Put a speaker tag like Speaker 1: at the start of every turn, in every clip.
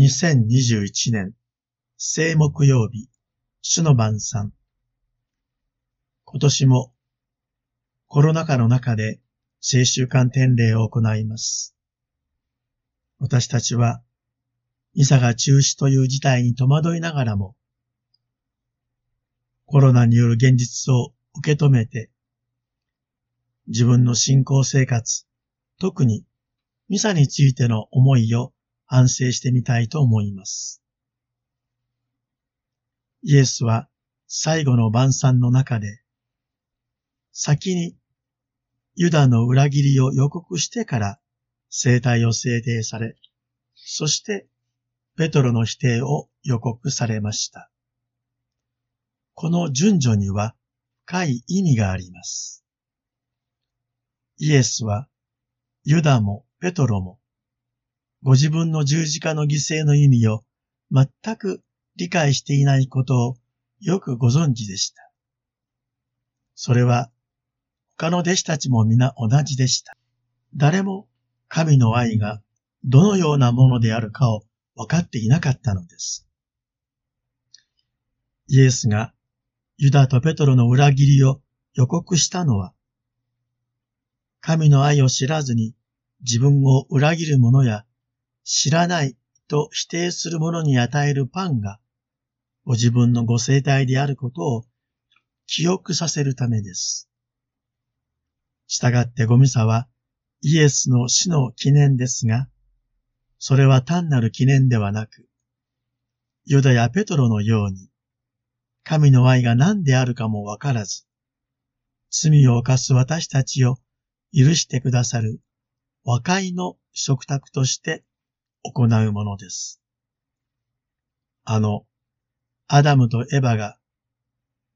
Speaker 1: 2021年、聖木曜日、主の晩餐。今年もコロナ禍の中で聖週間典礼を行います。私たちは、ミサが中止という事態に戸惑いながらも、コロナによる現実を受け止めて、自分の信仰生活、特にミサについての思いを反省してみたいと思います。イエスは最後の晩餐の中で、先にユダの裏切りを予告してから生体を制定され、そしてペトロの否定を予告されました。この順序には深い意味があります。イエスはユダもペトロもご自分の十字架の犠牲の意味を全く理解していないことをよくご存知でした。それは他の弟子たちも皆同じでした。誰も神の愛がどのようなものであるかを分かっていなかったのです。イエスがユダとペトロの裏切りを予告したのは、神の愛を知らずに自分を裏切る者や知らないと否定する者に与えるパンが、ご自分のご生体であることを記憶させるためです。したがってゴミサはイエスの死の記念ですが、それは単なる記念ではなく、ユダやペトロのように、神の愛が何であるかもわからず、罪を犯す私たちを許してくださる和解の食卓として行うものです。あの、アダムとエバが、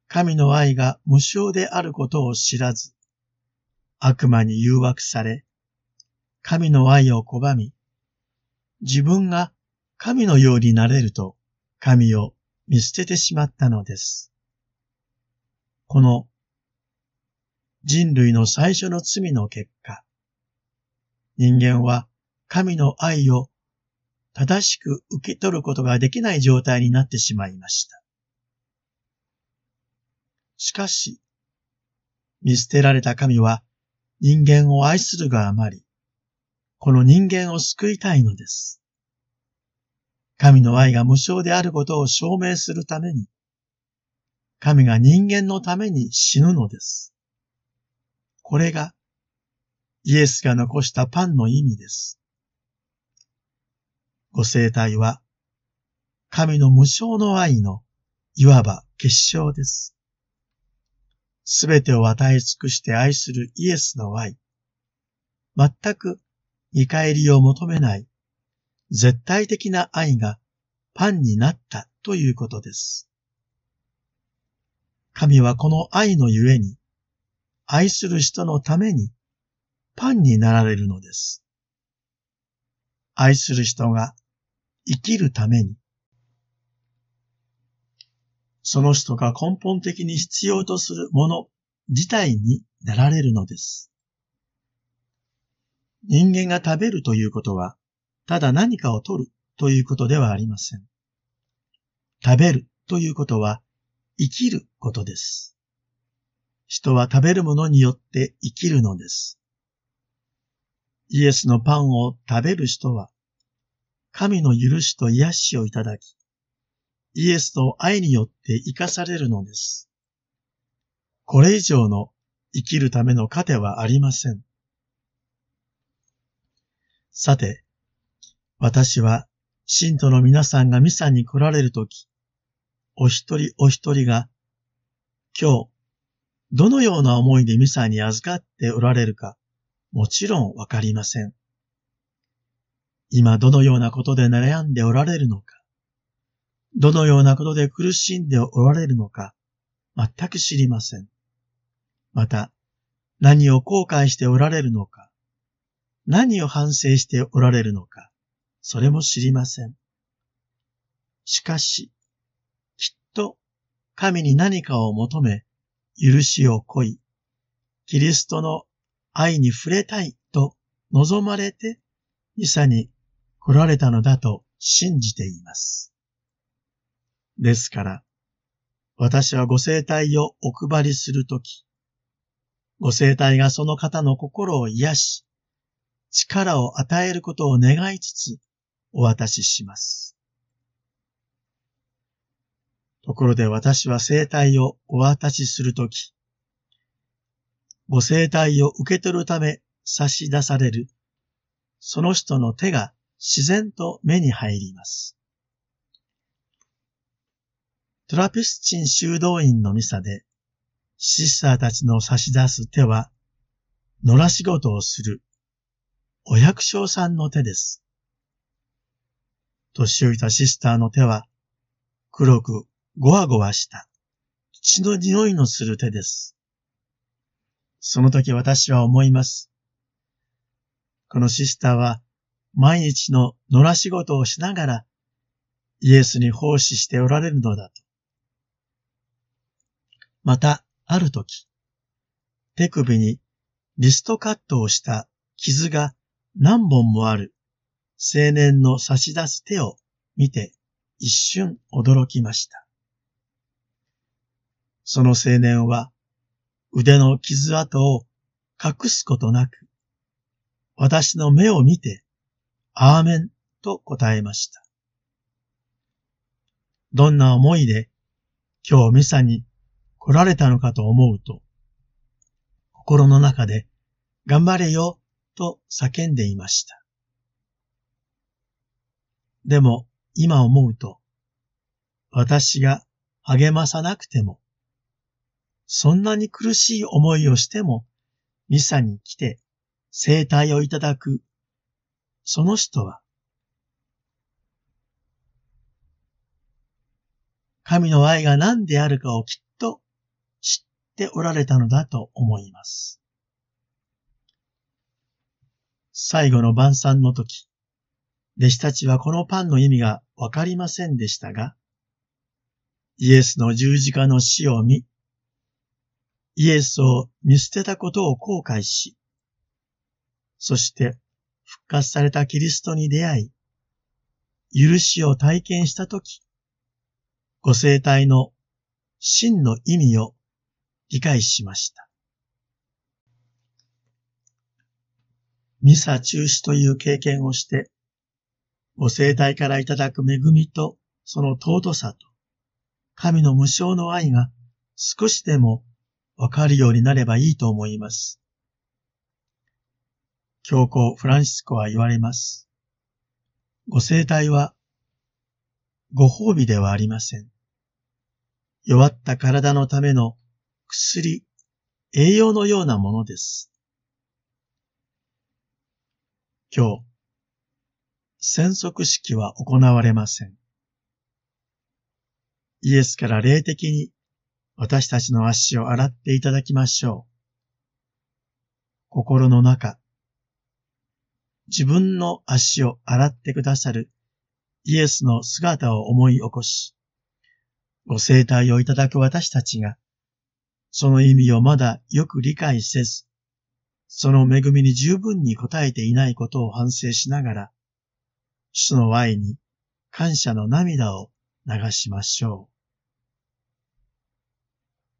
Speaker 1: 神の愛が無償であることを知らず、悪魔に誘惑され、神の愛を拒み、自分が神のようになれると神を見捨ててしまったのです。この人類の最初の罪の結果、人間は神の愛を正しく受け取ることができない状態になってしまいました。しかし、見捨てられた神は人間を愛するがあまり、この人間を救いたいのです。神の愛が無償であることを証明するために、神が人間のために死ぬのです。これがイエスが残したパンの意味です。ご生体は、神の無償の愛の、いわば結晶です。すべてを与え尽くして愛するイエスの愛。全く見返りを求めない絶対的な愛がパンになったということです。神はこの愛のゆえに、愛する人のためにパンになられるのです。愛する人が生きるために、その人が根本的に必要とするもの自体になられるのです。人間が食べるということは、ただ何かを取るということではありません。食べるということは、生きることです。人は食べるものによって生きるのです。イエスのパンを食べる人は、神の許しと癒しをいただき、イエスと愛によって生かされるのです。これ以上の生きるための糧はありません。さて、私は、信徒の皆さんがミサに来られるとき、お一人お一人が、今日、どのような思いでミサに預かっておられるか、もちろんわかりません。今どのようなことで悩んでおられるのか、どのようなことで苦しんでおられるのか、全く知りません。また、何を後悔しておられるのか、何を反省しておられるのか、それも知りません。しかし、きっと神に何かを求め、許しを恋い、キリストの愛に触れたいと望まれて、ミサに来られたのだと信じています。ですから、私はご生体をお配りするとき、ご生体がその方の心を癒し、力を与えることを願いつつお渡しします。ところで私は生体をお渡しするとき、ご生体を受け取るため差し出される、その人の手が自然と目に入ります。トラピスチン修道院のミサで、シスターたちの差し出す手は、野良仕事をする、お百姓さんの手です。年老いたシスターの手は、黒くごわごわした血の匂いのする手です。その時私は思います。このシスターは毎日の野良仕事をしながらイエスに奉仕しておられるのだと。また、ある時、手首にリストカットをした傷が何本もある青年の差し出す手を見て一瞬驚きました。その青年は腕の傷跡を隠すことなく、私の目を見て、アーメンと答えました。どんな思いで今日ミサに来られたのかと思うと、心の中で頑張れよと叫んでいました。でも今思うと、私が励まさなくても、そんなに苦しい思いをしても、ミサに来て生体をいただく、その人は、神の愛が何であるかをきっと知っておられたのだと思います。最後の晩餐の時、弟子たちはこのパンの意味がわかりませんでしたが、イエスの十字架の死を見、イエスを見捨てたことを後悔し、そして復活されたキリストに出会い、許しを体験したとき、ご生体の真の意味を理解しました。ミサ中止という経験をして、ご生体からいただく恵みとその尊さと、神の無償の愛が少しでもわかるようになればいいと思います。教皇フランシスコは言われます。ご生体はご褒美ではありません。弱った体のための薬、栄養のようなものです。今日、宣息式は行われません。イエスから霊的に私たちの足を洗っていただきましょう。心の中、自分の足を洗ってくださるイエスの姿を思い起こし、ご生体をいただく私たちが、その意味をまだよく理解せず、その恵みに十分に応えていないことを反省しながら、主の愛に感謝の涙を流しましょう。